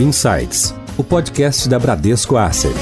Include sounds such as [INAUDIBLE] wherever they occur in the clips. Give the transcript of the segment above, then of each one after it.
Insights, o podcast da Bradesco Asset.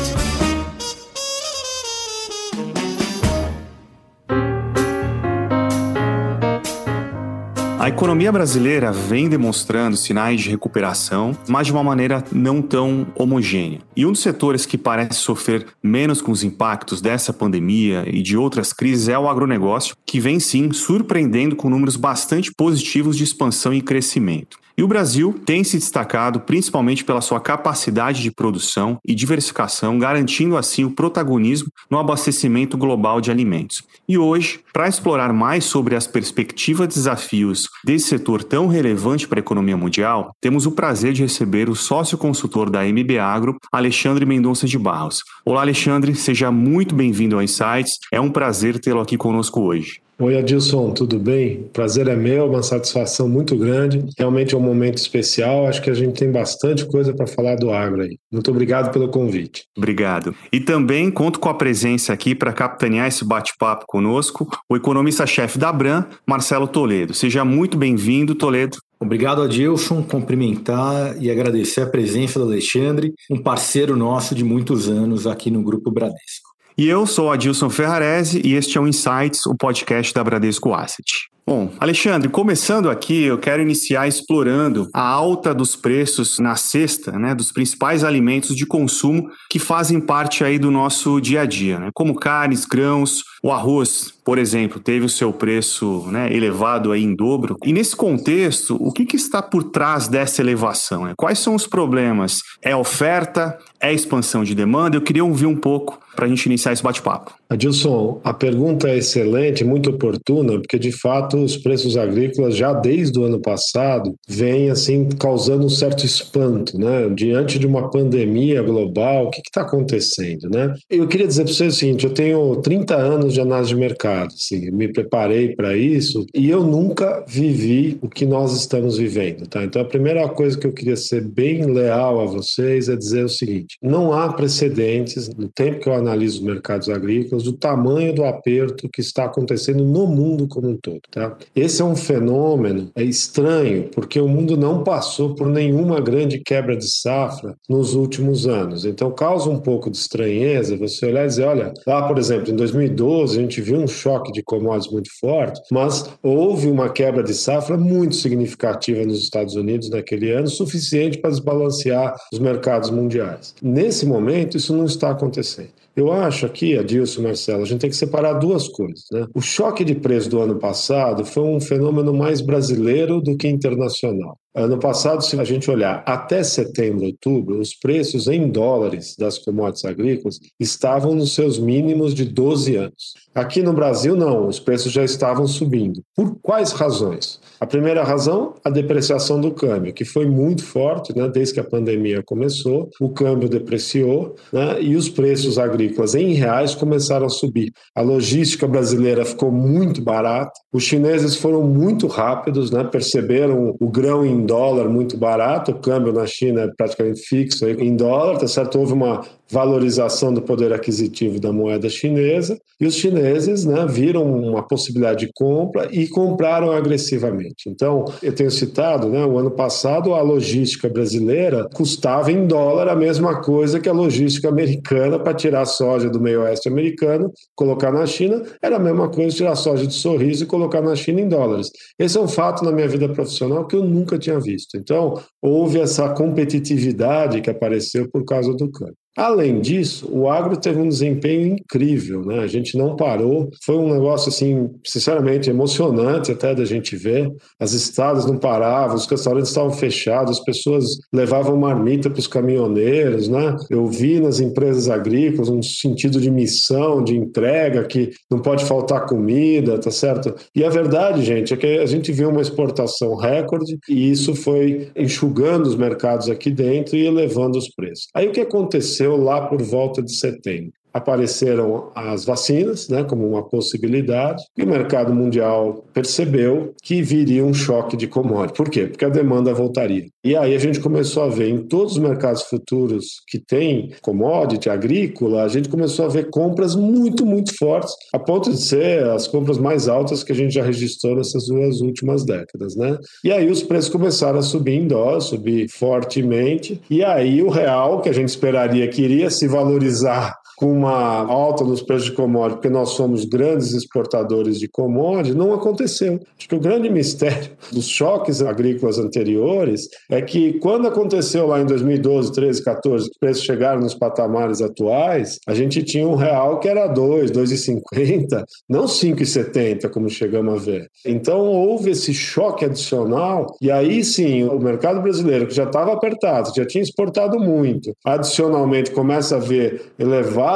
A economia brasileira vem demonstrando sinais de recuperação, mas de uma maneira não tão homogênea. E um dos setores que parece sofrer menos com os impactos dessa pandemia e de outras crises é o agronegócio, que vem sim surpreendendo com números bastante positivos de expansão e crescimento. E o Brasil tem se destacado principalmente pela sua capacidade de produção e diversificação, garantindo assim o protagonismo no abastecimento global de alimentos. E hoje, para explorar mais sobre as perspectivas e desafios desse setor tão relevante para a economia mundial, temos o prazer de receber o sócio consultor da MB Agro, Alexandre Mendonça de Barros. Olá, Alexandre, seja muito bem-vindo ao Insights. É um prazer tê-lo aqui conosco hoje. Oi, Adilson, tudo bem? Prazer é meu, uma satisfação muito grande. Realmente é um momento especial. Acho que a gente tem bastante coisa para falar do agro aí. Muito obrigado pelo convite. Obrigado. E também conto com a presença aqui para capitanear esse bate-papo conosco, o economista-chefe da Bram, Marcelo Toledo. Seja muito bem-vindo, Toledo. Obrigado, Adilson. Cumprimentar e agradecer a presença do Alexandre, um parceiro nosso de muitos anos aqui no Grupo Bradesco. E eu sou Adilson Ferrarese e este é o Insights, o podcast da Bradesco Asset. Bom, Alexandre, começando aqui, eu quero iniciar explorando a alta dos preços na cesta, né, dos principais alimentos de consumo que fazem parte aí do nosso dia a dia, né, como carnes, grãos, o arroz, por exemplo, teve o seu preço né, elevado aí em dobro. E nesse contexto, o que, que está por trás dessa elevação? Né? Quais são os problemas? É oferta? É expansão de demanda? Eu queria ouvir um pouco para a gente iniciar esse bate-papo. Adilson, a pergunta é excelente, muito oportuna, porque de fato os preços agrícolas já desde o ano passado vêm assim causando um certo espanto, né? Diante de uma pandemia global, o que está acontecendo, né? Eu queria dizer para você o seguinte: eu tenho 30 anos de análise de mercado, assim, me preparei para isso e eu nunca vivi o que nós estamos vivendo, tá? Então a primeira coisa que eu queria ser bem leal a vocês é dizer o seguinte: não há precedentes no tempo que eu analiso os mercados agrícolas do tamanho do aperto que está acontecendo no mundo como um todo, tá? Esse é um fenômeno é estranho, porque o mundo não passou por nenhuma grande quebra de safra nos últimos anos. Então causa um pouco de estranheza você olhar e dizer, olha, lá, por exemplo, em 2012 a gente viu um choque de commodities muito forte, mas houve uma quebra de safra muito significativa nos Estados Unidos naquele ano, suficiente para desbalancear os mercados mundiais. Nesse momento, isso não está acontecendo. Eu acho aqui, Adilson Marcelo, a gente tem que separar duas coisas. Né? O choque de preço do ano passado foi um fenômeno mais brasileiro do que internacional. Ano passado, se a gente olhar até setembro, outubro, os preços em dólares das commodities agrícolas estavam nos seus mínimos de 12 anos. Aqui no Brasil, não, os preços já estavam subindo. Por quais razões? A primeira razão, a depreciação do câmbio, que foi muito forte né, desde que a pandemia começou. O câmbio depreciou né, e os preços agrícolas em reais começaram a subir. A logística brasileira ficou muito barata. Os chineses foram muito rápidos, né, perceberam o grão em dólar muito barato, o câmbio na China é praticamente fixo em dólar, tá certo? Houve uma valorização do poder aquisitivo da moeda chinesa e os chineses né, viram uma possibilidade de compra e compraram agressivamente. Então, eu tenho citado, né, o ano passado a logística brasileira custava em dólar a mesma coisa que a logística americana para tirar soja do meio oeste americano, colocar na China, era a mesma coisa tirar soja de sorriso e colocar na China em dólares. Esse é um fato na minha vida profissional que eu nunca tinha visto. Então, houve essa competitividade que apareceu por causa do câmbio. Além disso, o agro teve um desempenho incrível, né? A gente não parou. Foi um negócio assim, sinceramente, emocionante até da gente ver. As estradas não paravam, os restaurantes estavam fechados, as pessoas levavam marmita para os caminhoneiros, né? Eu vi nas empresas agrícolas um sentido de missão, de entrega, que não pode faltar comida, tá certo? E a verdade, gente, é que a gente viu uma exportação recorde e isso foi enxugando os mercados aqui dentro e elevando os preços. Aí o que aconteceu? Aconteceu lá por volta de setembro. Apareceram as vacinas, né, como uma possibilidade, e o mercado mundial percebeu que viria um choque de commodity. Por quê? Porque a demanda voltaria. E aí a gente começou a ver em todos os mercados futuros que tem commodity agrícola, a gente começou a ver compras muito, muito fortes, a ponto de ser as compras mais altas que a gente já registrou nessas duas últimas décadas, né? E aí os preços começaram a subir em dólar, subir fortemente, e aí o real, que a gente esperaria que iria se valorizar com uma alta nos preços de commodity, porque nós somos grandes exportadores de commodity, não aconteceu. Acho que o grande mistério [LAUGHS] dos choques agrícolas anteriores é que quando aconteceu lá em 2012, 13, 14, que os preços chegaram nos patamares atuais, a gente tinha um real que era 2, 2,50, não 5,70 como chegamos a ver. Então houve esse choque adicional e aí sim, o mercado brasileiro que já estava apertado, já tinha exportado muito, adicionalmente começa a ver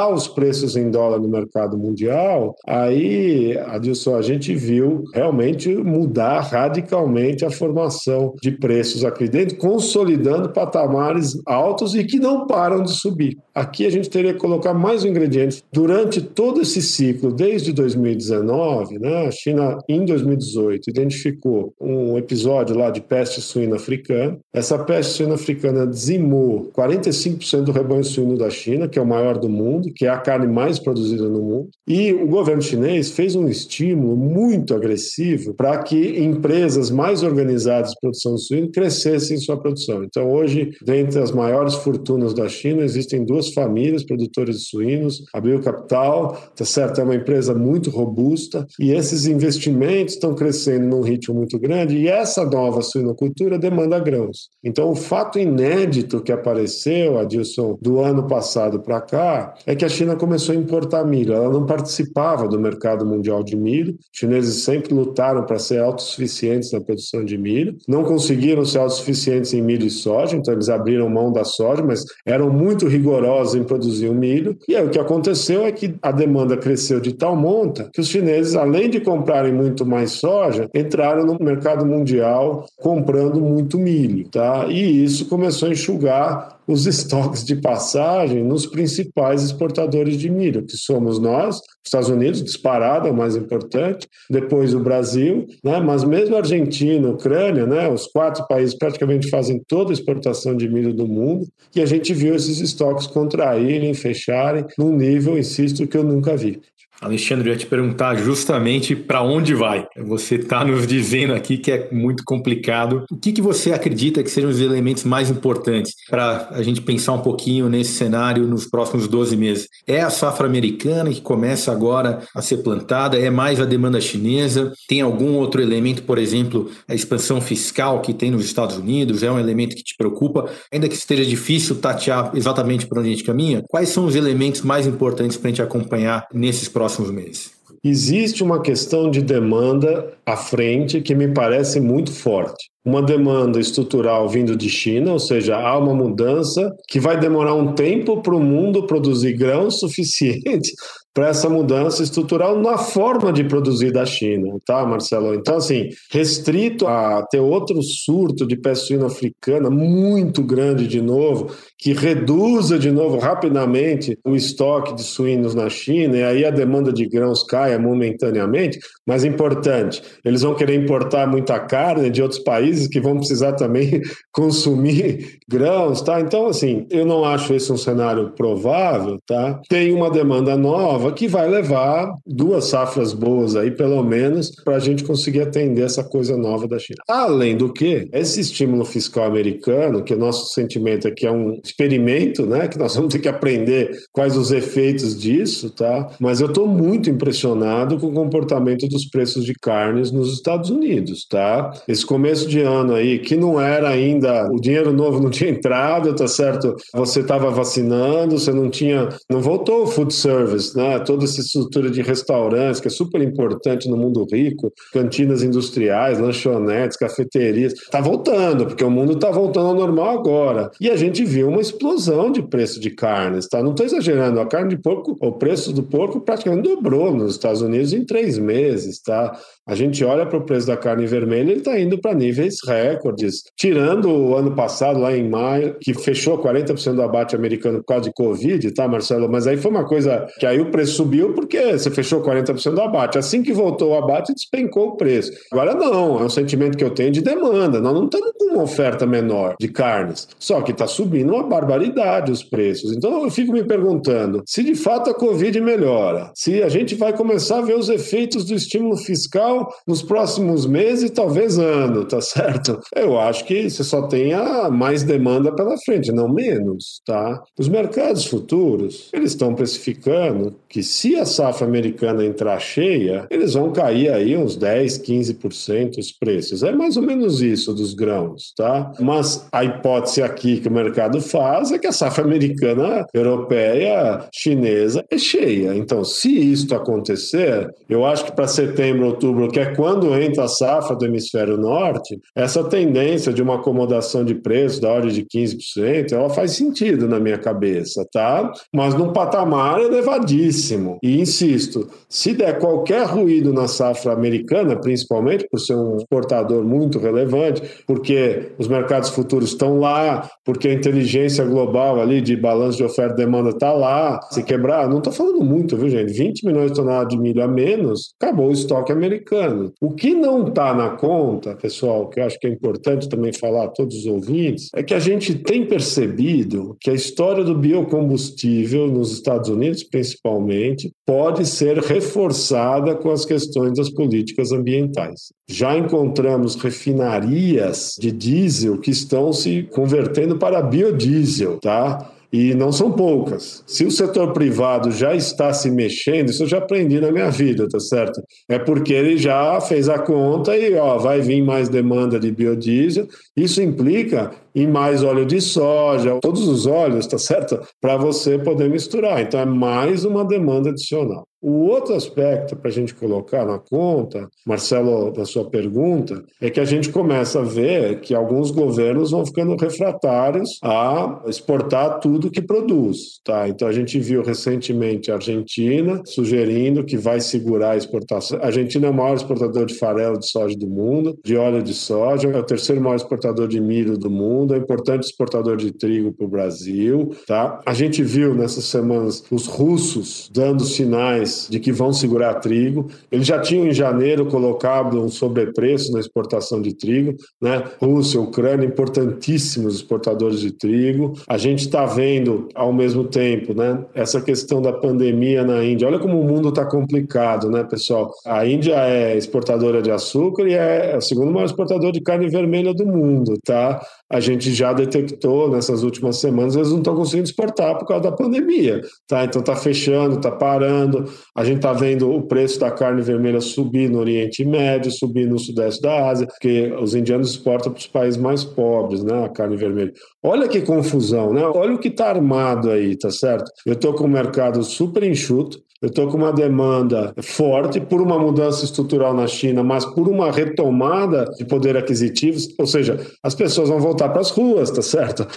os preços em dólar no mercado mundial, aí, Adilson, a gente viu realmente mudar radicalmente a formação de preços aqui dentro, consolidando patamares altos e que não param de subir. Aqui a gente teria que colocar mais um ingrediente. Durante todo esse ciclo, desde 2019, né, a China, em 2018, identificou um episódio lá de peste suína africana. Essa peste suína africana dizimou 45% do rebanho suíno da China, que é o maior do mundo mundo, que é a carne mais produzida no mundo. E o governo chinês fez um estímulo muito agressivo para que empresas mais organizadas de produção de crescessem sua produção. Então, hoje, dentre as maiores fortunas da China, existem duas famílias produtoras de suínos, a Biocapital, tá certo, é uma empresa muito robusta, e esses investimentos estão crescendo num ritmo muito grande, e essa nova suinocultura demanda grãos. Então, o fato inédito que apareceu, Adilson, do ano passado para cá, é que a China começou a importar milho. Ela não participava do mercado mundial de milho. Os chineses sempre lutaram para ser autossuficientes na produção de milho. Não conseguiram ser autossuficientes em milho e soja, então eles abriram mão da soja, mas eram muito rigorosos em produzir o milho. E aí o que aconteceu é que a demanda cresceu de tal monta que os chineses, além de comprarem muito mais soja, entraram no mercado mundial comprando muito milho, tá? E isso começou a enxugar os [LAUGHS] estoques de passagem nos principais exportadores de milho, que somos nós, Estados Unidos, disparado, é o mais importante, depois o Brasil, né? mas mesmo a Argentina, Ucrânia, né? os quatro países praticamente fazem toda a exportação de milho do mundo, e a gente viu esses estoques contraírem, fecharem, num nível, insisto, que eu nunca vi. Alexandre, eu ia te perguntar justamente para onde vai. Você está nos dizendo aqui que é muito complicado. O que, que você acredita que sejam os elementos mais importantes para a gente pensar um pouquinho nesse cenário nos próximos 12 meses? É a safra americana que começa agora a ser plantada? É mais a demanda chinesa? Tem algum outro elemento, por exemplo, a expansão fiscal que tem nos Estados Unidos? É um elemento que te preocupa? Ainda que esteja difícil tatear exatamente para onde a gente caminha, quais são os elementos mais importantes para a gente acompanhar nesses próximos próximos meses? Existe uma questão de demanda à frente que me parece muito forte. Uma demanda estrutural vindo de China, ou seja, há uma mudança que vai demorar um tempo para o mundo produzir grãos [LAUGHS] suficiente para essa mudança estrutural na forma de produzir da China, tá, Marcelo? Então, assim, restrito a ter outro surto de peste suína africana muito grande de novo, que reduza de novo rapidamente o estoque de suínos na China, e aí a demanda de grãos caia momentaneamente, mas importante, eles vão querer importar muita carne de outros países que vão precisar também [LAUGHS] consumir grãos, tá? Então, assim, eu não acho esse um cenário provável, tá? Tem uma demanda nova, que vai levar duas safras boas aí, pelo menos, para a gente conseguir atender essa coisa nova da China. Além do que, esse estímulo fiscal americano, que o nosso sentimento é que é um experimento, né? Que nós vamos ter que aprender quais os efeitos disso, tá? Mas eu estou muito impressionado com o comportamento dos preços de carnes nos Estados Unidos, tá? Esse começo de ano aí, que não era ainda, o dinheiro novo não tinha entrado, tá certo? Você estava vacinando, você não tinha, não voltou o food service, né? Toda essa estrutura de restaurantes, que é super importante no mundo rico, cantinas industriais, lanchonetes, cafeterias, está voltando, porque o mundo está voltando ao normal agora. E a gente viu uma explosão de preço de carnes, tá? Não estou exagerando, a carne de porco, o preço do porco praticamente dobrou nos Estados Unidos em três meses, tá? A gente olha para o preço da carne vermelha, ele está indo para níveis recordes. Tirando o ano passado, lá em maio, que fechou 40% do abate americano por causa de Covid, tá, Marcelo? Mas aí foi uma coisa que aí o preço subiu porque você fechou 40% do abate. Assim que voltou o abate, despencou o preço. Agora não, é um sentimento que eu tenho de demanda. Nós não estamos com uma oferta menor de carnes. Só que está subindo uma barbaridade os preços. Então eu fico me perguntando se de fato a Covid melhora, se a gente vai começar a ver os efeitos do estímulo fiscal nos próximos meses talvez ano, tá certo? Eu acho que você só tenha mais demanda pela frente, não menos, tá? Os mercados futuros, eles estão precificando que se a safra americana entrar cheia, eles vão cair aí uns 10, 15% os preços. É mais ou menos isso dos grãos, tá? Mas a hipótese aqui que o mercado faz é que a safra americana, europeia, chinesa é cheia. Então, se isso acontecer, eu acho que para setembro, outubro, que é quando entra a safra do hemisfério norte, essa tendência de uma acomodação de preço da ordem de 15%, ela faz sentido na minha cabeça, tá? Mas num patamar elevadíssimo. E insisto, se der qualquer ruído na safra americana, principalmente por ser um exportador muito relevante, porque os mercados futuros estão lá, porque a inteligência global ali de balanço de oferta e demanda está lá, se quebrar, não estou falando muito, viu, gente? 20 milhões de toneladas de milho a menos, acabou o estoque americano. O que não está na conta, pessoal, que eu acho que é importante também falar a todos os ouvintes, é que a gente tem percebido que a história do biocombustível nos Estados Unidos, principalmente, pode ser reforçada com as questões das políticas ambientais. Já encontramos refinarias de diesel que estão se convertendo para biodiesel, tá? E não são poucas. Se o setor privado já está se mexendo, isso eu já aprendi na minha vida, tá certo? É porque ele já fez a conta e ó, vai vir mais demanda de biodiesel. Isso implica em mais óleo de soja, todos os óleos, tá certo? Para você poder misturar. Então é mais uma demanda adicional. O outro aspecto para a gente colocar na conta, Marcelo, da sua pergunta, é que a gente começa a ver que alguns governos vão ficando refratários a exportar tudo que produz. Tá? Então a gente viu recentemente a Argentina sugerindo que vai segurar a exportação. A Argentina é o maior exportador de farelo de soja do mundo, de óleo de soja, é o terceiro maior exportador de milho do mundo, é importante exportador de trigo para o Brasil. Tá? A gente viu nessas semanas os russos dando sinais de que vão segurar trigo. Eles já tinham em janeiro colocado um sobrepreço na exportação de trigo, né? Rússia, Ucrânia, importantíssimos exportadores de trigo. A gente está vendo ao mesmo tempo, né? Essa questão da pandemia na Índia. Olha como o mundo está complicado, né, pessoal? A Índia é exportadora de açúcar e é o segundo maior exportador de carne vermelha do mundo, tá? A gente já detectou nessas últimas semanas, eles não estão conseguindo exportar por causa da pandemia, tá? Então está fechando, está parando. A gente está vendo o preço da carne vermelha subir no Oriente Médio, subir no Sudeste da Ásia, porque os indianos exportam para os países mais pobres, né? A carne vermelha. Olha que confusão, né? Olha o que está armado aí, tá certo? Eu estou com o mercado super enxuto, eu estou com uma demanda forte por uma mudança estrutural na China, mas por uma retomada de poder aquisitivo, ou seja, as pessoas vão voltar para as ruas, tá certo?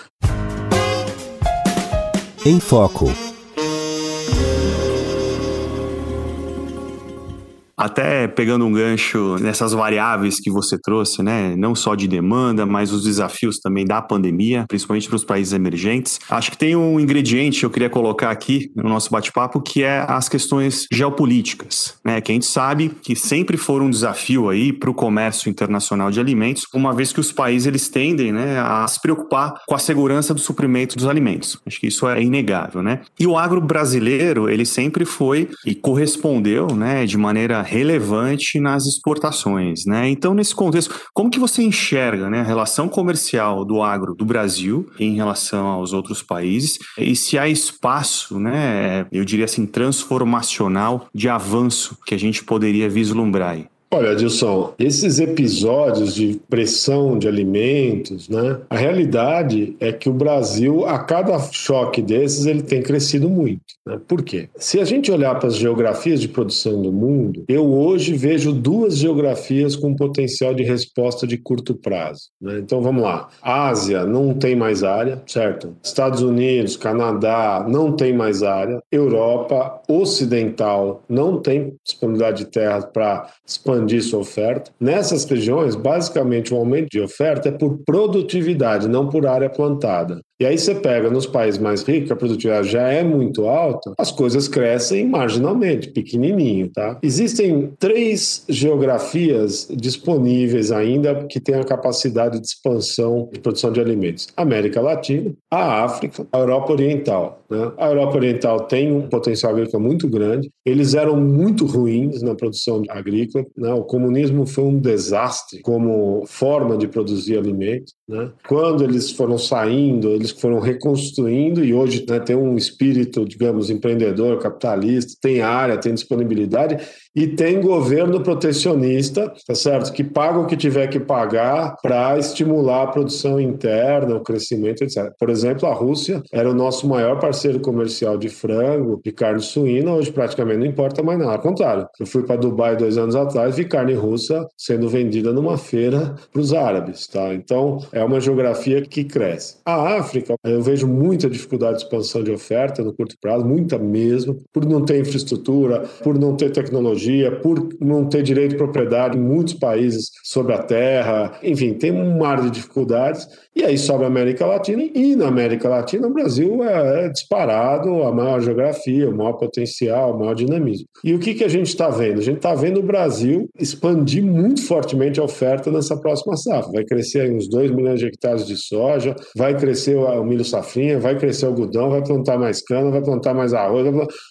Em Foco. Até pegando um gancho nessas variáveis que você trouxe, né? Não só de demanda, mas os desafios também da pandemia, principalmente para os países emergentes. Acho que tem um ingrediente que eu queria colocar aqui no nosso bate-papo, que é as questões geopolíticas, né? Que a gente sabe que sempre foram um desafio aí para o comércio internacional de alimentos, uma vez que os países eles tendem, né, a se preocupar com a segurança do suprimento dos alimentos. Acho que isso é inegável, né? E o agro brasileiro, ele sempre foi e correspondeu, né, de maneira relevante nas exportações, né? Então, nesse contexto, como que você enxerga né, a relação comercial do agro do Brasil em relação aos outros países e se há espaço, né, eu diria assim, transformacional de avanço que a gente poderia vislumbrar aí? Olha, Adilson, esses episódios de pressão de alimentos, né? A realidade é que o Brasil, a cada choque desses, ele tem crescido muito. Né? Por quê? Se a gente olhar para as geografias de produção do mundo, eu hoje vejo duas geografias com potencial de resposta de curto prazo. Né? Então vamos lá. Ásia não tem mais área, certo? Estados Unidos, Canadá não tem mais área. Europa Ocidental não tem disponibilidade de terra para expandir expandir sua oferta. Nessas regiões, basicamente, o aumento de oferta é por produtividade, não por área plantada. E aí você pega nos países mais ricos, a produtividade já é muito alta, as coisas crescem marginalmente, pequenininho, tá? Existem três geografias disponíveis ainda que têm a capacidade de expansão de produção de alimentos: América Latina, a África, a Europa Oriental. Né? A Europa Oriental tem um potencial agrícola muito grande. Eles eram muito ruins na produção agrícola. Né? O comunismo foi um desastre como forma de produzir alimentos. Né? Quando eles foram saindo, eles foram reconstruindo e hoje né, tem um espírito, digamos, empreendedor, capitalista, tem área, tem disponibilidade e tem governo protecionista, tá certo? Que paga o que tiver que pagar para estimular a produção interna, o crescimento, etc. Por exemplo, a Rússia era o nosso maior parceiro comercial de frango, de carne suína, hoje praticamente não importa mais nada. Ao contrário, eu fui para Dubai dois anos atrás, vi carne russa sendo vendida numa feira para os árabes, tá? Então, é uma geografia que cresce. A África, eu vejo muita dificuldade de expansão de oferta no curto prazo, muita mesmo, por não ter infraestrutura, por não ter tecnologia tecnologia, por não ter direito de propriedade em muitos países sobre a terra, enfim, tem um mar de dificuldades. E aí sobe a América Latina, e na América Latina o Brasil é, é disparado a maior geografia, o maior potencial, o maior dinamismo. E o que, que a gente está vendo? A gente está vendo o Brasil expandir muito fortemente a oferta nessa próxima safra. Vai crescer uns 2 milhões de hectares de soja, vai crescer o milho safrinha, vai crescer o algodão, vai plantar mais cana, vai plantar mais arroz.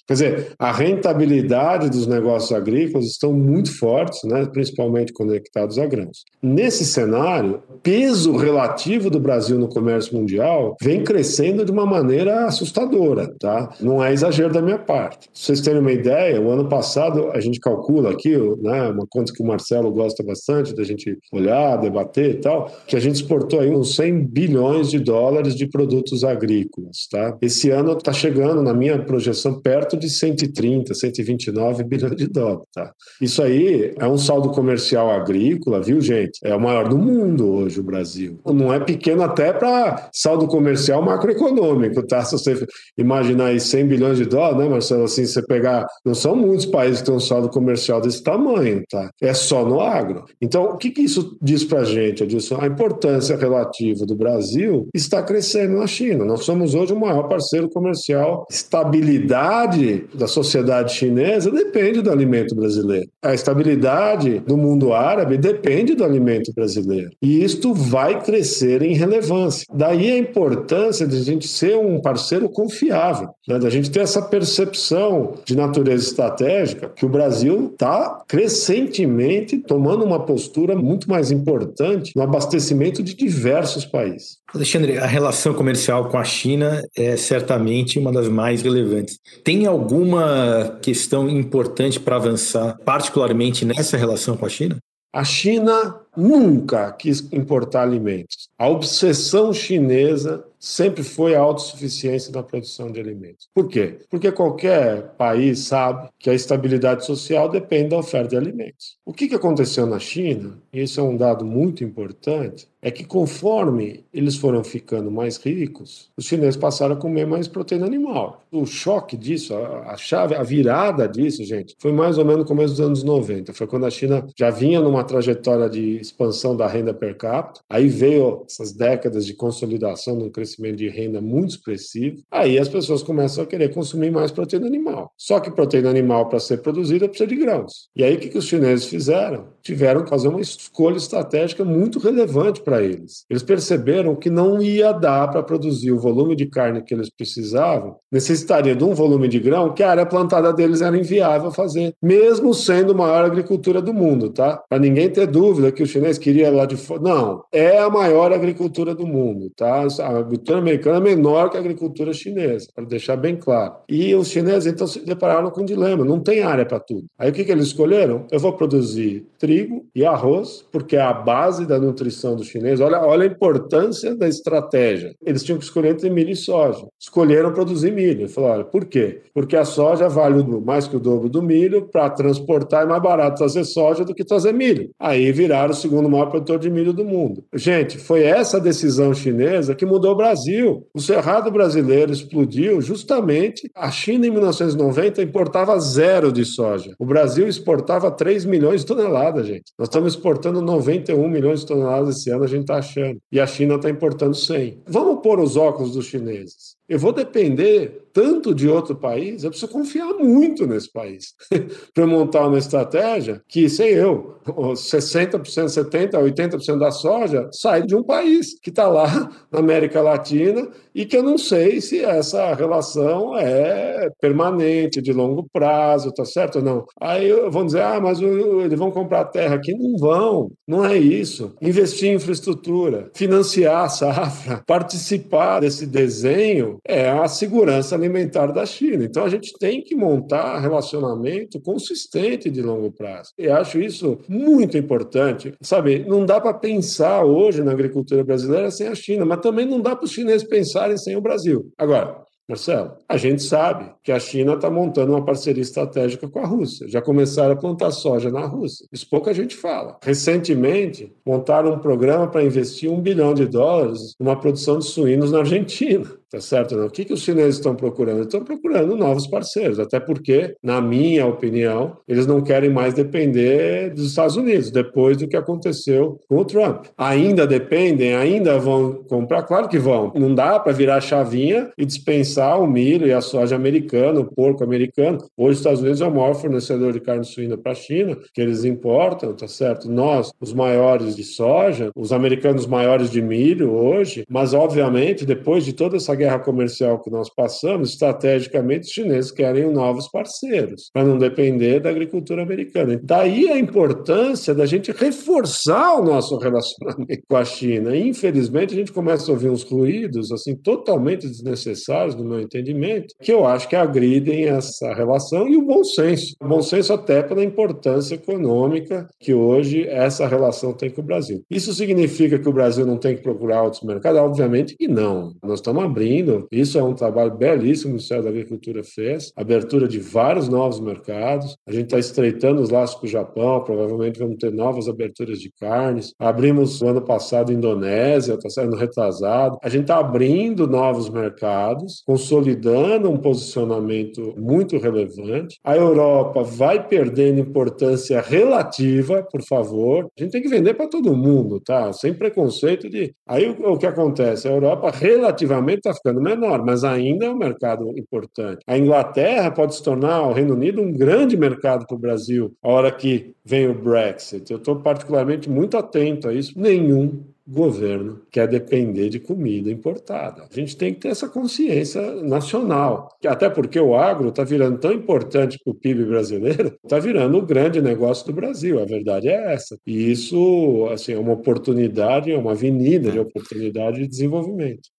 Quer dizer, a rentabilidade dos negócios agrícolas estão muito fortes, né, principalmente conectados a grãos. Nesse cenário, peso relativo do Brasil no comércio mundial vem crescendo de uma maneira assustadora, tá? Não é exagero da minha parte. Se vocês terem uma ideia, o ano passado a gente calcula aqui, né, uma conta que o Marcelo gosta bastante da gente olhar, debater e tal, que a gente exportou aí uns 100 bilhões de dólares de produtos agrícolas, tá? Esse ano está chegando, na minha projeção, perto de 130, 129 bilhões de dólares, tá? Isso aí é um saldo comercial agrícola, viu, gente? É o maior do mundo hoje, o Brasil. Não é pequeno até para saldo comercial macroeconômico, tá? Se você imaginar aí 100 bilhões de dólares, né, Marcelo? Assim, você pegar. Não são muitos países que têm um saldo comercial desse tamanho, tá? É só no agro. Então, o que, que isso diz para a gente, Adilson? A importância relativa do Brasil está crescendo na China. Nós somos hoje o maior parceiro comercial. Estabilidade da sociedade chinesa depende do alimento brasileiro. A estabilidade do mundo árabe depende do alimento brasileiro. E isto vai crescer em relevância. Daí a importância de a gente ser um parceiro confiável, né? da gente ter essa percepção de natureza estratégica que o Brasil está crescentemente tomando uma postura muito mais importante no abastecimento de diversos países. Alexandre, a relação comercial com a China é certamente uma das mais relevantes. Tem alguma questão importante para avançar, particularmente nessa relação com a China? A China nunca quis importar alimentos. A obsessão chinesa sempre foi a autossuficiência na produção de alimentos. Por quê? Porque qualquer país sabe que a estabilidade social depende da oferta de alimentos. O que aconteceu na China, e isso é um dado muito importante, é que conforme eles foram ficando mais ricos, os chineses passaram a comer mais proteína animal. O choque disso, a chave, a virada disso, gente, foi mais ou menos no começo dos anos 90. Foi quando a China já vinha numa trajetória de expansão da renda per capita, aí veio essas décadas de consolidação no crescimento crescimento de renda muito expressivo, aí as pessoas começam a querer consumir mais proteína animal. Só que proteína animal, para ser produzida, precisa de grãos. E aí o que, que os chineses fizeram? Tiveram que fazer uma escolha estratégica muito relevante para eles. Eles perceberam que não ia dar para produzir o volume de carne que eles precisavam, necessitaria de um volume de grão que a área plantada deles era inviável fazer, mesmo sendo a maior agricultura do mundo, tá? Para ninguém ter dúvida que os chinês queria lá de fora. Não, é a maior agricultura do mundo, tá? A agricultura americana é menor que a agricultura chinesa, para deixar bem claro. E os chineses então se depararam com um dilema, não tem área para tudo. Aí o que, que eles escolheram? Eu vou produzir trigo e arroz, porque é a base da nutrição do chinês. Olha, olha a importância da estratégia. Eles tinham que escolher entre milho e soja. Escolheram produzir milho. Falaram, por quê? Porque a soja vale mais que o dobro do milho, para transportar é mais barato trazer soja do que trazer milho. Aí viraram o segundo maior produtor de milho do mundo. Gente, foi essa decisão chinesa que mudou o Brasil. O cerrado brasileiro explodiu justamente. A China, em 1990, importava zero de soja. O Brasil exportava 3 milhões de toneladas, gente. Nós estamos exportando 91 milhões de toneladas esse ano, a gente está achando. E a China está importando 100. Vamos pôr os óculos dos chineses. Eu vou depender tanto de outro país, eu preciso confiar muito nesse país [LAUGHS] para montar uma estratégia que, sei eu, 60%, 70%, 80% da soja sai de um país que está lá na América Latina e que eu não sei se essa relação é permanente, de longo prazo, tá certo ou não? Aí vão dizer, ah, mas eles vão comprar terra aqui. Não vão, não é isso. Investir em infraestrutura, financiar a safra, [LAUGHS] participar desse desenho é a segurança alimentar da China. Então a gente tem que montar relacionamento consistente de longo prazo. E acho isso muito importante. Sabe, não dá para pensar hoje na agricultura brasileira sem a China, mas também não dá para os chineses pensar pensarem sem o Brasil. Agora, Marcelo, a gente sabe que a China está montando uma parceria estratégica com a Rússia. Já começaram a plantar soja na Rússia. Isso pouca gente fala. Recentemente, montaram um programa para investir um bilhão de dólares numa produção de suínos na Argentina. Tá certo? Não? O que, que os chineses estão procurando? Estão procurando novos parceiros, até porque, na minha opinião, eles não querem mais depender dos Estados Unidos, depois do que aconteceu com o Trump. Ainda dependem, ainda vão comprar? Claro que vão. Não dá para virar chavinha e dispensar o milho e a soja americana, o porco americano. Hoje, os Estados Unidos é o maior fornecedor de carne suína para a China, que eles importam, tá certo? Nós, os maiores de soja, os americanos maiores de milho hoje, mas, obviamente, depois de toda essa guerra comercial que nós passamos, estrategicamente os chineses querem novos parceiros, para não depender da agricultura americana. Daí a importância da gente reforçar o nosso [LAUGHS] relacionamento com a China. Infelizmente, a gente começa a ouvir uns ruídos assim totalmente desnecessários, no meu entendimento, que eu acho que agridem essa relação e o bom senso. O bom senso até pela importância econômica que hoje essa relação tem com o Brasil. Isso significa que o Brasil não tem que procurar outros mercados? Obviamente que não. Nós estamos abrindo abrindo. Isso é um trabalho belíssimo que o Ministério da Agricultura fez, abertura de vários novos mercados. A gente está estreitando os laços com o Japão, provavelmente vamos ter novas aberturas de carnes. Abrimos no ano passado Indonésia, está sendo retrasado. A gente está abrindo novos mercados, consolidando um posicionamento muito relevante. A Europa vai perdendo importância relativa, por favor. A gente tem que vender para todo mundo, tá? Sem preconceito de. Aí o que acontece? A Europa relativamente está ficando menor, mas ainda é um mercado importante. A Inglaterra pode se tornar, o Reino Unido, um grande mercado para o Brasil, a hora que vem o Brexit. Eu estou particularmente muito atento a isso. Nenhum governo quer depender de comida importada. A gente tem que ter essa consciência nacional, até porque o agro está virando tão importante para o PIB brasileiro, está [LAUGHS] virando o grande negócio do Brasil. A verdade é essa. E isso assim, é uma oportunidade, é uma avenida de oportunidade de desenvolvimento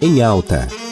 em alta.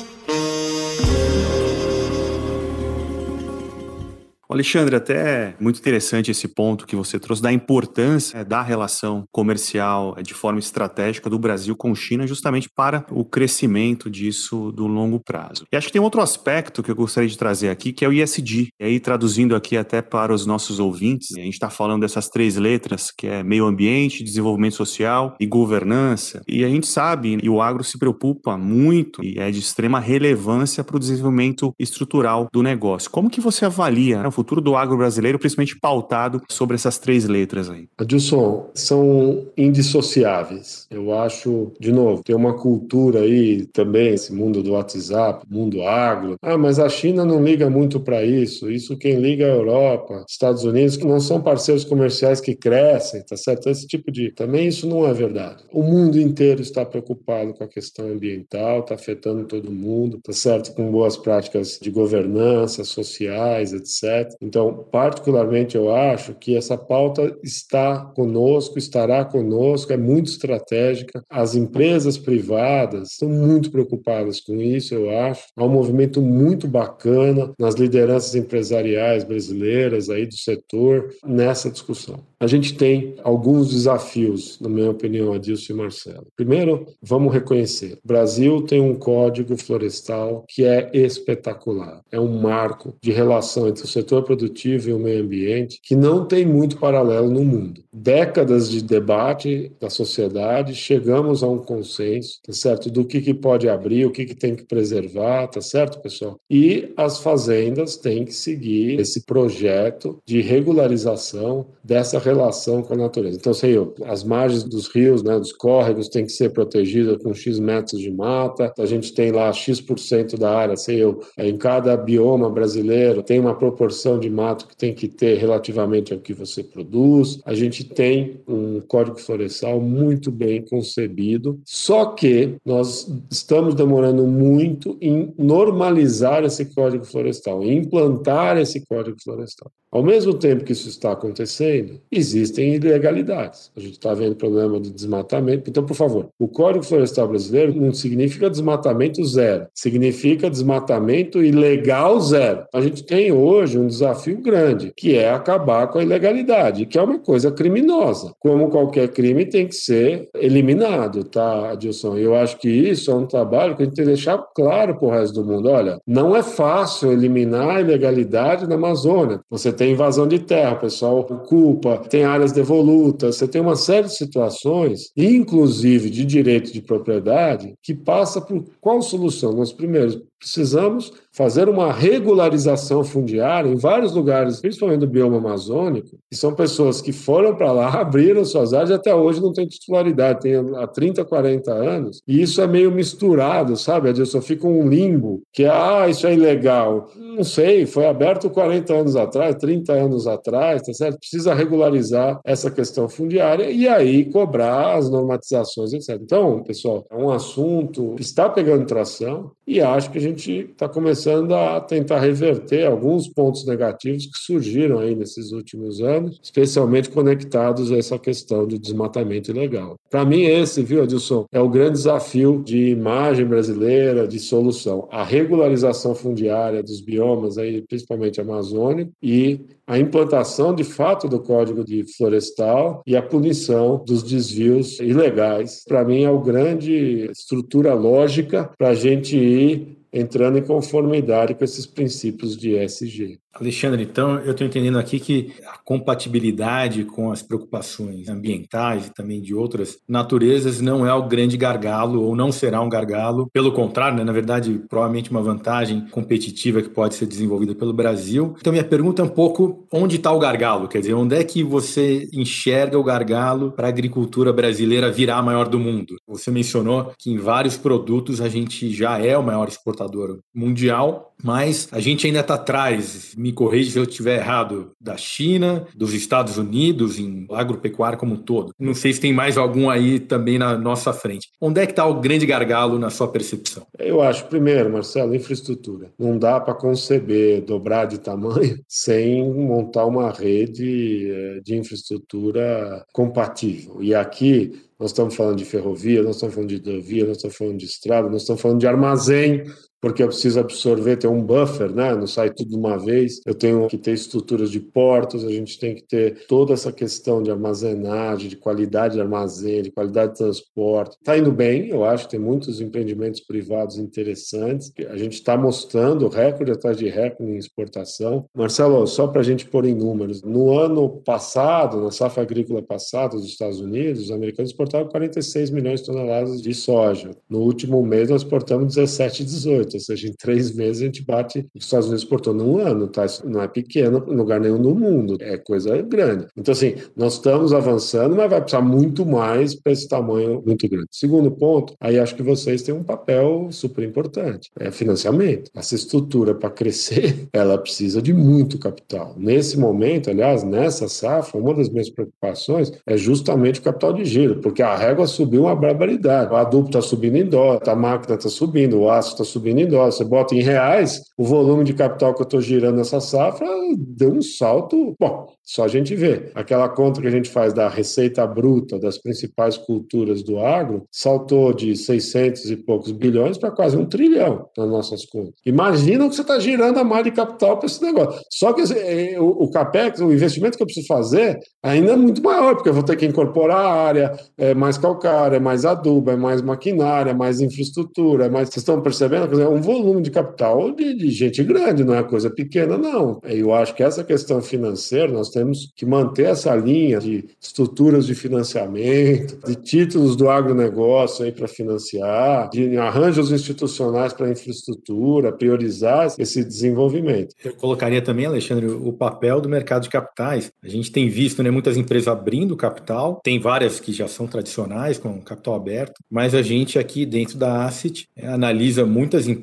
Alexandre, até muito interessante esse ponto que você trouxe da importância da relação comercial de forma estratégica do Brasil com China, justamente para o crescimento disso do longo prazo. E acho que tem outro aspecto que eu gostaria de trazer aqui, que é o ISD. E aí, traduzindo aqui até para os nossos ouvintes, a gente está falando dessas três letras, que é meio ambiente, desenvolvimento social e governança. E a gente sabe, e o agro se preocupa muito e é de extrema relevância para o desenvolvimento estrutural do negócio. Como que você avalia né, futuro do agro brasileiro, principalmente pautado sobre essas três letras aí? Adilson, são indissociáveis. Eu acho, de novo, tem uma cultura aí também, esse mundo do WhatsApp, mundo agro. Ah, mas a China não liga muito para isso. Isso quem liga é a Europa, Estados Unidos, que não são parceiros comerciais que crescem, tá certo? Esse tipo de. Também isso não é verdade. O mundo inteiro está preocupado com a questão ambiental, está afetando todo mundo, tá certo? Com boas práticas de governança, sociais, etc. Então, particularmente, eu acho que essa pauta está conosco, estará conosco, é muito estratégica. As empresas privadas estão muito preocupadas com isso, eu acho. Há um movimento muito bacana nas lideranças empresariais brasileiras aí do setor nessa discussão. A gente tem alguns desafios, na minha opinião, Adilson e Marcelo. Primeiro, vamos reconhecer: o Brasil tem um código florestal que é espetacular. É um marco de relação entre o setor produtivo e o meio ambiente que não tem muito paralelo no mundo. Décadas de debate da sociedade, chegamos a um consenso, tá certo? Do que, que pode abrir, o que, que tem que preservar, tá certo, pessoal? E as fazendas têm que seguir esse projeto de regularização dessa relação com a natureza. Então, sei eu, as margens dos rios, né, dos córregos, têm que ser protegidas com X metros de mata, a gente tem lá X% da área, sei eu, em cada bioma brasileiro tem uma proporção de mato que tem que ter relativamente ao que você produz, a gente tem um código florestal muito bem concebido, só que nós estamos demorando muito em normalizar esse código florestal, em implantar esse código florestal. Ao mesmo tempo que isso está acontecendo, existem ilegalidades. A gente está vendo problema de desmatamento. Então, por favor, o Código Florestal Brasileiro não significa desmatamento zero, significa desmatamento ilegal zero. A gente tem hoje um desafio grande, que é acabar com a ilegalidade, que é uma coisa criminosa. Como qualquer crime tem que ser eliminado, tá, Adilson? Eu acho que isso é um trabalho que a gente tem que deixar claro para o resto do mundo. Olha, não é fácil eliminar a ilegalidade na Amazônia. Você tem invasão de terra, o pessoal ocupa, tem áreas devolutas, você tem uma série de situações, inclusive de direito de propriedade, que passa por qual solução? Nós, primeiro, precisamos fazer uma regularização fundiária em vários lugares, principalmente do bioma amazônico, que são pessoas que foram para lá, [LAUGHS] abriram suas áreas e até hoje não tem titularidade, tem há 30, 40 anos, e isso é meio misturado, sabe, Adilson? Fica um limbo, que é, ah, isso é ilegal. Não sei, foi aberto 40 anos atrás, 30 anos atrás, tá certo? Precisa regularizar essa questão fundiária e aí cobrar as normatizações, etc. Então, pessoal, é um assunto que está pegando tração e acho que a gente está começando a tentar reverter alguns pontos negativos que surgiram aí nesses últimos anos, especialmente conectados a essa questão do desmatamento ilegal. Para mim, esse, viu, Adilson, é o grande desafio de imagem brasileira, de solução. A regularização fundiária dos biomas, aí, principalmente amazônico, e a implantação de fato do Código de Florestal e a punição dos desvios ilegais. Para mim, é o grande estrutura lógica para a gente ir entrando em conformidade com esses princípios de ESG. Alexandre, então eu estou entendendo aqui que a compatibilidade com as preocupações ambientais e também de outras naturezas não é o grande gargalo ou não será um gargalo. Pelo contrário, né, na verdade, provavelmente uma vantagem competitiva que pode ser desenvolvida pelo Brasil. Então minha pergunta é um pouco onde está o gargalo? Quer dizer, onde é que você enxerga o gargalo para a agricultura brasileira virar a maior do mundo? Você mencionou que em vários produtos a gente já é o maior exportador mundial, mas a gente ainda está atrás me corrija se eu estiver errado, da China, dos Estados Unidos, em agropecuária como um todo. Não sei se tem mais algum aí também na nossa frente. Onde é que está o grande gargalo na sua percepção? Eu acho, primeiro, Marcelo, infraestrutura. Não dá para conceber dobrar de tamanho [LAUGHS] sem montar uma rede eh, de infraestrutura compatível. E aqui nós estamos falando de ferrovia, nós estamos falando de hidrovia, nós estamos falando de estrada, nós estamos falando de armazém porque eu preciso absorver, ter um buffer, né? Não sai tudo de uma vez. Eu tenho que ter estruturas de portos, a gente tem que ter toda essa questão de armazenagem, de qualidade de armazém, de qualidade de transporte. Está indo bem, eu acho, tem muitos empreendimentos privados interessantes. A gente está mostrando recorde atrás de recorde em exportação. Marcelo, só para a gente pôr em números, no ano passado, na safra agrícola passada dos Estados Unidos, os americanos exportavam 46 milhões de toneladas de soja. No último mês, nós exportamos 17, 18 ou seja, em três meses a gente bate os Estados Unidos exportou num ano, tá? Isso não é pequeno em lugar nenhum no mundo, é coisa grande. Então, assim, nós estamos avançando, mas vai precisar muito mais para esse tamanho muito grande. Segundo ponto, aí acho que vocês têm um papel super importante, é financiamento. Essa estrutura para crescer, [LAUGHS] ela precisa de muito capital. Nesse momento, aliás, nessa safra, uma das minhas preocupações é justamente o capital de giro, porque a régua subiu uma barbaridade. O adubo está subindo em dólar, a máquina está subindo, o aço está subindo em dólar. Você bota em reais, o volume de capital que eu estou girando nessa safra deu um salto. Bom, só a gente vê. Aquela conta que a gente faz da receita bruta das principais culturas do agro saltou de 600 e poucos bilhões para quase um trilhão nas nossas contas. Imagina o que você está girando a mais de capital para esse negócio. Só que é, o, CAPEX, o investimento que eu preciso fazer, ainda é muito maior, porque eu vou ter que incorporar a área, é mais calcária, é mais adubo, é mais maquinária, é mais infraestrutura, é mais. Vocês estão percebendo? É um volume de capital de, de gente grande, não é coisa pequena, não. Eu acho que essa questão financeira, nós temos que manter essa linha de estruturas de financiamento, de títulos do agronegócio aí para financiar, de arranjos institucionais para infraestrutura, priorizar esse desenvolvimento. Eu colocaria também, Alexandre, o papel do mercado de capitais. A gente tem visto né, muitas empresas abrindo capital, tem várias que já são tradicionais, com capital aberto, mas a gente aqui dentro da Asset é, analisa muitas empresas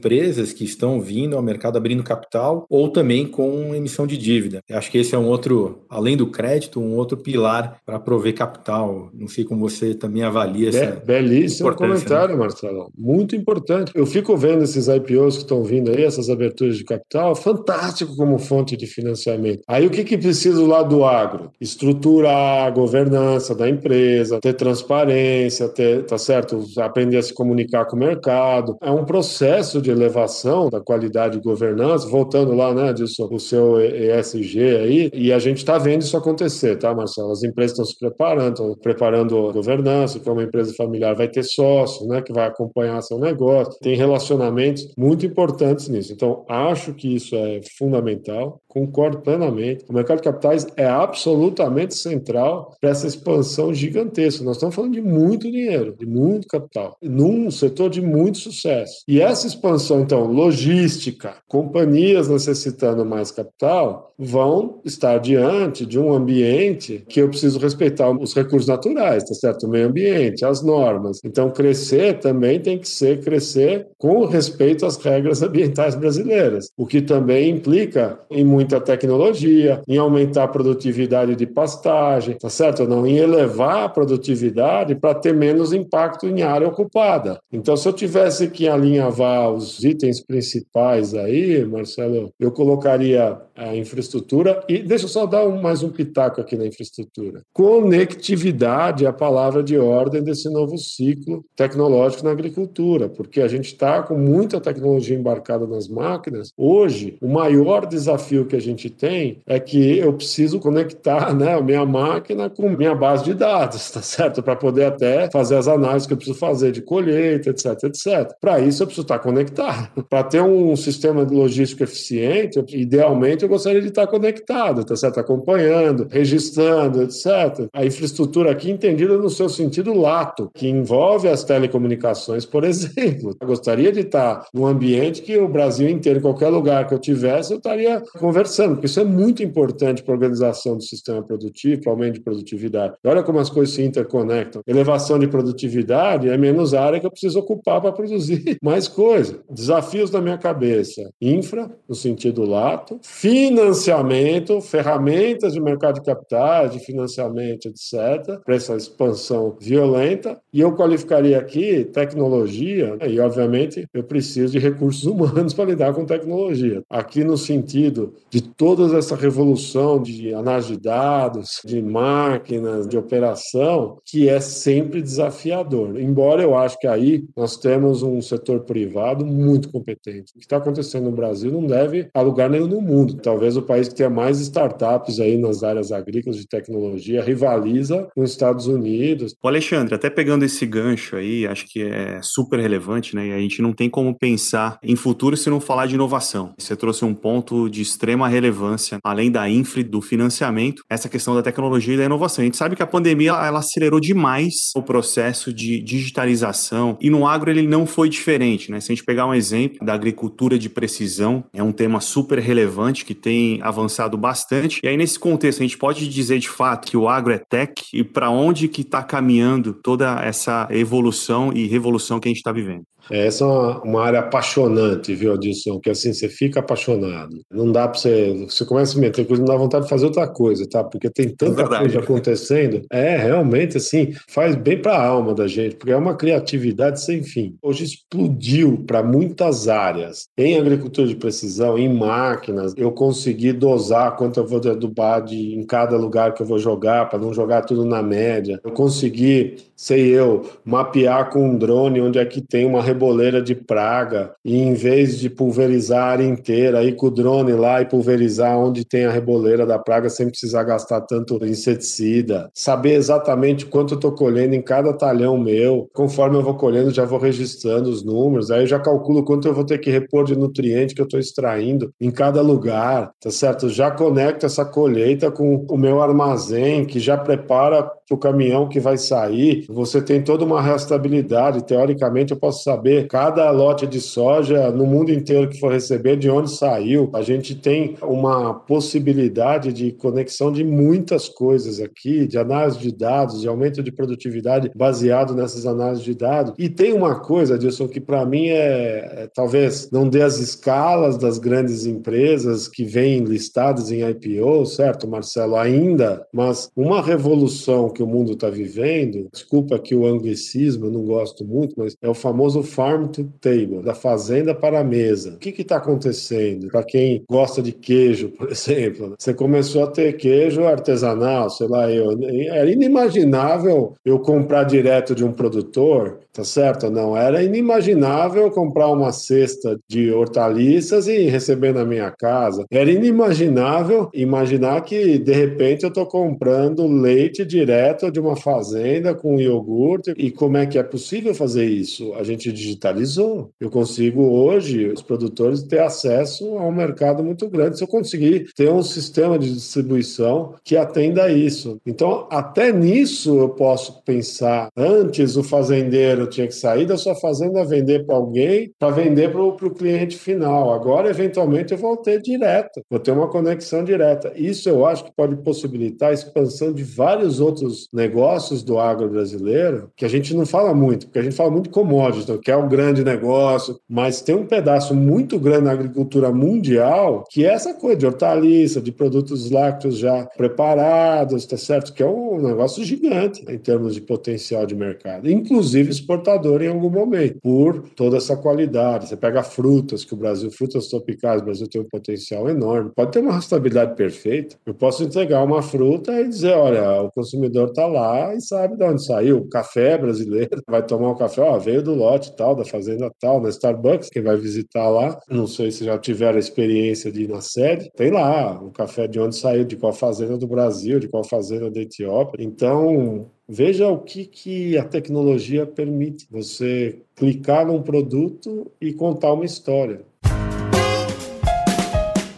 que estão vindo ao mercado abrindo capital ou também com emissão de dívida. Eu acho que esse é um outro, além do crédito, um outro pilar para prover capital. Não sei como você também avalia essa. Be belíssimo né? comentário, né? Marcelo. Muito importante. Eu fico vendo esses IPOs que estão vindo aí, essas aberturas de capital, fantástico como fonte de financiamento. Aí o que, que precisa lá do agro? Estruturar a governança da empresa, ter transparência, ter, tá certo? Aprender a se comunicar com o mercado. É um processo de elevação da qualidade de governança, voltando lá, né, disso, o seu ESG aí, e a gente está vendo isso acontecer, tá, Marcelo? As empresas estão se preparando, estão preparando governança, que é uma empresa familiar vai ter sócio, né, que vai acompanhar seu negócio, tem relacionamentos muito importantes nisso. Então, acho que isso é fundamental, concordo plenamente. O mercado de capitais é absolutamente central para essa expansão gigantesca. Nós estamos falando de muito dinheiro, de muito capital, num setor de muito sucesso. E essa expansão, então, logística, companhias necessitando mais capital, vão estar diante de um ambiente que eu preciso respeitar os recursos naturais, tá certo? O meio ambiente, as normas. Então, crescer também tem que ser crescer com respeito às regras ambientais brasileiras, o que também implica em muita tecnologia, em aumentar a produtividade de pastagem, tá certo? Não, em elevar a produtividade para ter menos impacto em área ocupada. Então, se eu tivesse que alinhavar os itens principais aí, Marcelo, eu colocaria a infraestrutura e deixa eu só dar um, mais um pitaco aqui na infraestrutura. Conectividade é a palavra de ordem desse novo ciclo tecnológico na agricultura, porque a gente está com muita tecnologia embarcada nas máquinas. Hoje, o maior desafio que a gente tem é que eu preciso conectar né, a minha máquina com minha base de dados, tá certo? Para poder até fazer as análises que eu preciso fazer de colheita, etc, etc. Para isso, eu preciso estar conectado. Para ter um sistema de logística eficiente, idealmente, eu gostaria de estar conectado, tá certo? Acompanhando, registrando, etc. A infraestrutura aqui entendida no seu sentido lato, que envolve as telecomunicações, por [LAUGHS] exemplo. Eu gostaria de estar num ambiente que o Brasil inteiro, qualquer lugar que eu tivesse, eu estaria conversando, porque isso é muito importante para a organização do sistema produtivo, para o aumento de produtividade. olha como as coisas se interconectam. Elevação de produtividade é menos área que eu preciso ocupar para produzir [LAUGHS] mais coisa. Desafios na minha cabeça: infra, no sentido lato, financiamento, ferramentas de mercado de capitais, de financiamento, etc., para essa expansão violenta. E eu qualificaria aqui tecnologia, e obviamente eu preciso de recursos [LAUGHS] humanos para lidar com tecnologia. Aqui no sentido de toda essa revolução de análise de dados, de máquinas, de operação, que é sempre desafiador. Embora eu acho que aí nós temos um setor privado muito competente. O que está acontecendo no Brasil não deve a lugar nenhum no mundo. Talvez o país que tenha mais startups aí nas áreas agrícolas de tecnologia rivaliza com os Estados Unidos. Alexandre, até pegando esse gancho aí, acho que é super relevante, né? E a gente não tem como pensar em futuro se não falar de inovação. Você trouxe um ponto de extrema relevância, além da infra do financiamento, essa questão da tecnologia e da inovação. A gente sabe que a pandemia ela acelerou demais o processo de digitalização e no agro ele não foi diferente, né? Se a gente pegar um exemplo da agricultura de precisão, é um tema super relevante que tem avançado bastante. E aí nesse contexto a gente pode dizer de fato que o agro é tech e para onde que está caminhando toda essa evolução e revolução que a gente está vivendo. É, essa é uma, uma área apaixonante, viu, Adilson? Que assim, você fica apaixonado. Não dá para você. Você começa a meter coisa, não dá vontade de fazer outra coisa, tá? Porque tem tanta é coisa acontecendo. É, realmente, assim, faz bem para a alma da gente, porque é uma criatividade sem fim. Hoje explodiu para muitas áreas. Em agricultura de precisão, em máquinas, eu consegui dosar quanto eu vou adubar de, em cada lugar que eu vou jogar, para não jogar tudo na média. Eu consegui sei eu, mapear com um drone onde é que tem uma reboleira de praga e em vez de pulverizar a área inteira, ir com o drone lá e pulverizar onde tem a reboleira da praga sem precisar gastar tanto inseticida. Saber exatamente quanto eu estou colhendo em cada talhão meu. Conforme eu vou colhendo, já vou registrando os números. Aí eu já calculo quanto eu vou ter que repor de nutriente que eu estou extraindo em cada lugar, tá certo? Já conecto essa colheita com o meu armazém, que já prepara para o caminhão que vai sair você tem toda uma rastreabilidade. Teoricamente, eu posso saber cada lote de soja no mundo inteiro que for receber, de onde saiu. A gente tem uma possibilidade de conexão de muitas coisas aqui, de análise de dados, de aumento de produtividade baseado nessas análises de dados. E tem uma coisa, Dilson, que para mim é, é, talvez não dê as escalas das grandes empresas que vêm listadas em IPO, certo, Marcelo? Ainda, mas uma revolução que o mundo está vivendo, desculpa aqui o anglicismo, eu não gosto muito, mas é o famoso farm to table, da fazenda para a mesa. O que está acontecendo? Para quem gosta de queijo, por [LAUGHS] exemplo, né? você começou a ter queijo artesanal, sei lá, eu, era inimaginável eu comprar direto de um produtor, tá certo? Não, era inimaginável comprar uma cesta de hortaliças e receber na minha casa. Era inimaginável imaginar que, de repente, eu estou comprando leite direto de uma fazenda com iogurte. E como é que é possível fazer isso? A gente digitalizou. Eu consigo hoje, os produtores, ter acesso a um mercado muito grande se eu conseguir ter um sistema de distribuição que atenda a isso. Então, até nisso eu posso pensar. Antes, o fazendeiro tinha que sair da sua fazenda, vender para alguém, para vender para o cliente final. Agora, eventualmente, eu vou ter direto, vou ter uma conexão direta. Isso eu acho que pode possibilitar a expansão de vários outros negócios do agro brasileira, que a gente não fala muito, porque a gente fala muito commodities, que é um grande negócio, mas tem um pedaço muito grande na agricultura mundial que é essa coisa de hortaliça, de produtos lácteos já preparados, tá certo? Que é um negócio gigante em termos de potencial de mercado, inclusive exportador em algum momento, por toda essa qualidade. Você pega frutas, que o Brasil, frutas tropicais, o Brasil tem um potencial enorme. Pode ter uma rastreabilidade perfeita. Eu posso entregar uma fruta e dizer, olha, o consumidor está lá e sabe de onde saiu, café brasileiro, [LAUGHS] vai tomar um café, ó, veio do lote tal, da fazenda tal, na Starbucks, quem vai visitar lá, não sei se já tiveram a experiência de ir na sede, tem lá o café de onde saiu, de qual fazenda do Brasil, de qual fazenda da Etiópia. Então, veja o que, que a tecnologia permite. Você clicar num produto e contar uma história.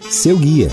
Seu guia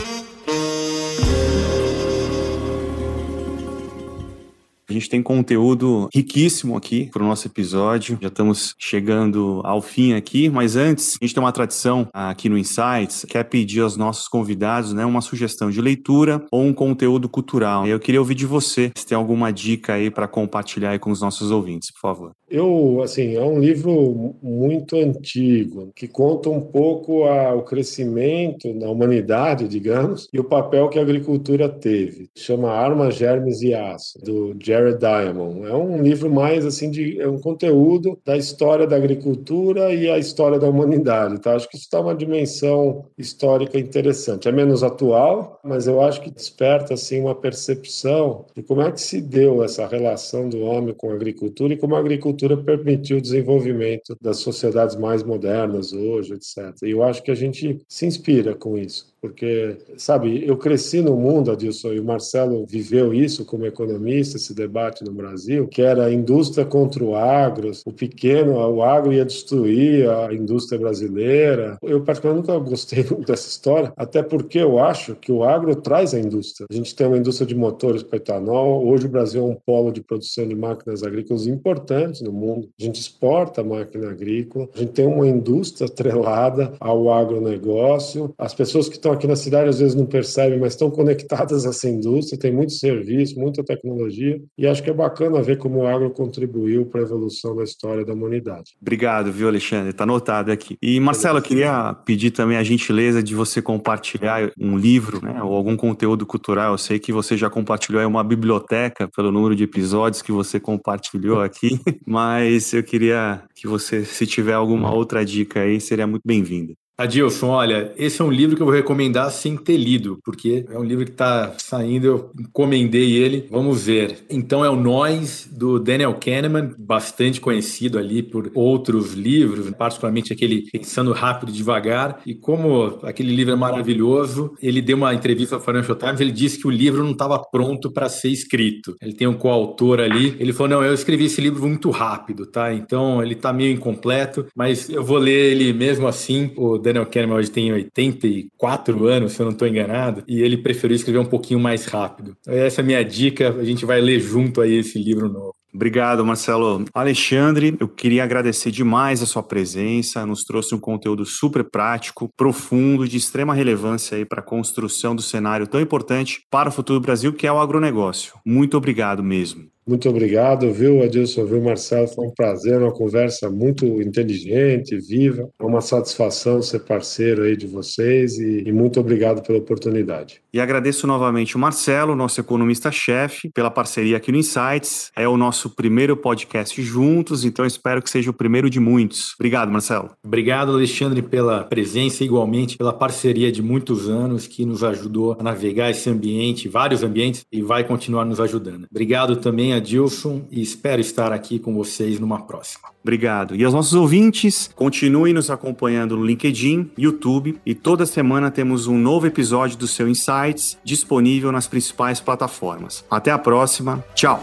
gente tem conteúdo riquíssimo aqui para o nosso episódio. Já estamos chegando ao fim aqui, mas antes, a gente tem uma tradição aqui no Insights, que é pedir aos nossos convidados né, uma sugestão de leitura ou um conteúdo cultural. Eu queria ouvir de você, se tem alguma dica aí para compartilhar aí com os nossos ouvintes, por favor. Eu, assim, é um livro muito antigo, que conta um pouco a, o crescimento da humanidade, digamos, e o papel que a agricultura teve. Chama Armas, Germes e Aço, do Diamond. É um livro mais, assim, de é um conteúdo da história da agricultura e a história da humanidade, tá? Acho que isso dá uma dimensão histórica interessante. É menos atual, mas eu acho que desperta, assim, uma percepção de como é que se deu essa relação do homem com a agricultura e como a agricultura permitiu o desenvolvimento das sociedades mais modernas hoje, etc. E eu acho que a gente se inspira com isso porque, sabe, eu cresci no mundo, Adilson, e o Marcelo viveu isso como economista, esse debate no Brasil, que era a indústria contra o agro, o pequeno, o agro ia destruir a indústria brasileira. Eu, particularmente, nunca gostei [LAUGHS] dessa história, até porque eu acho que o agro traz a indústria. A gente tem uma indústria de motores para etanol, hoje o Brasil é um polo de produção de máquinas agrícolas importante no mundo. A gente exporta máquina agrícola, a gente tem uma indústria [LAUGHS] atrelada ao agronegócio, as pessoas que estão aqui na cidade às vezes não percebem, mas estão conectadas a essa indústria, tem muito serviço, muita tecnologia, e acho que é bacana ver como o agro contribuiu para a evolução da história da humanidade. Obrigado, viu, Alexandre? Está anotado aqui. E, Marcelo, eu queria pedir também a gentileza de você compartilhar um livro né, ou algum conteúdo cultural. Eu sei que você já compartilhou uma biblioteca pelo número de episódios que você compartilhou aqui, [LAUGHS] mas eu queria que você, se tiver alguma outra dica aí, seria muito bem-vinda. Adilson, olha, esse é um livro que eu vou recomendar sem ter lido, porque é um livro que está saindo, eu encomendei ele, vamos ver. Então é o Nós, do Daniel Kahneman, bastante conhecido ali por outros livros, particularmente aquele Pensando Rápido e Devagar, e como aquele livro é maravilhoso, ele deu uma entrevista ao Financial Times, ele disse que o livro não estava pronto para ser escrito. Ele tem um coautor ali, ele falou, não, eu escrevi esse livro muito rápido, tá? Então ele está meio incompleto, mas eu vou ler ele mesmo assim, o Daniel Kahneman hoje tem 84 anos, se eu não estou enganado, e ele preferiu escrever um pouquinho mais rápido. Essa é a minha dica, a gente vai ler junto aí esse livro novo. Obrigado, Marcelo. Alexandre, eu queria agradecer demais a sua presença, nos trouxe um conteúdo super prático, profundo, de extrema relevância aí para a construção do cenário tão importante para o futuro do Brasil, que é o agronegócio. Muito obrigado mesmo. Muito obrigado, viu, Adilson, viu, Marcelo? Foi um prazer, uma conversa muito inteligente, viva. É uma satisfação ser parceiro aí de vocês e, e muito obrigado pela oportunidade. E agradeço novamente o Marcelo, nosso economista-chefe, pela parceria aqui no Insights. É o nosso primeiro podcast juntos, então espero que seja o primeiro de muitos. Obrigado, Marcelo. Obrigado, Alexandre, pela presença, igualmente pela parceria de muitos anos que nos ajudou a navegar esse ambiente, vários ambientes, e vai continuar nos ajudando. Obrigado também Adilson, e espero estar aqui com vocês numa próxima. Obrigado. E aos nossos ouvintes, continuem nos acompanhando no LinkedIn, YouTube e toda semana temos um novo episódio do seu Insights disponível nas principais plataformas. Até a próxima. Tchau.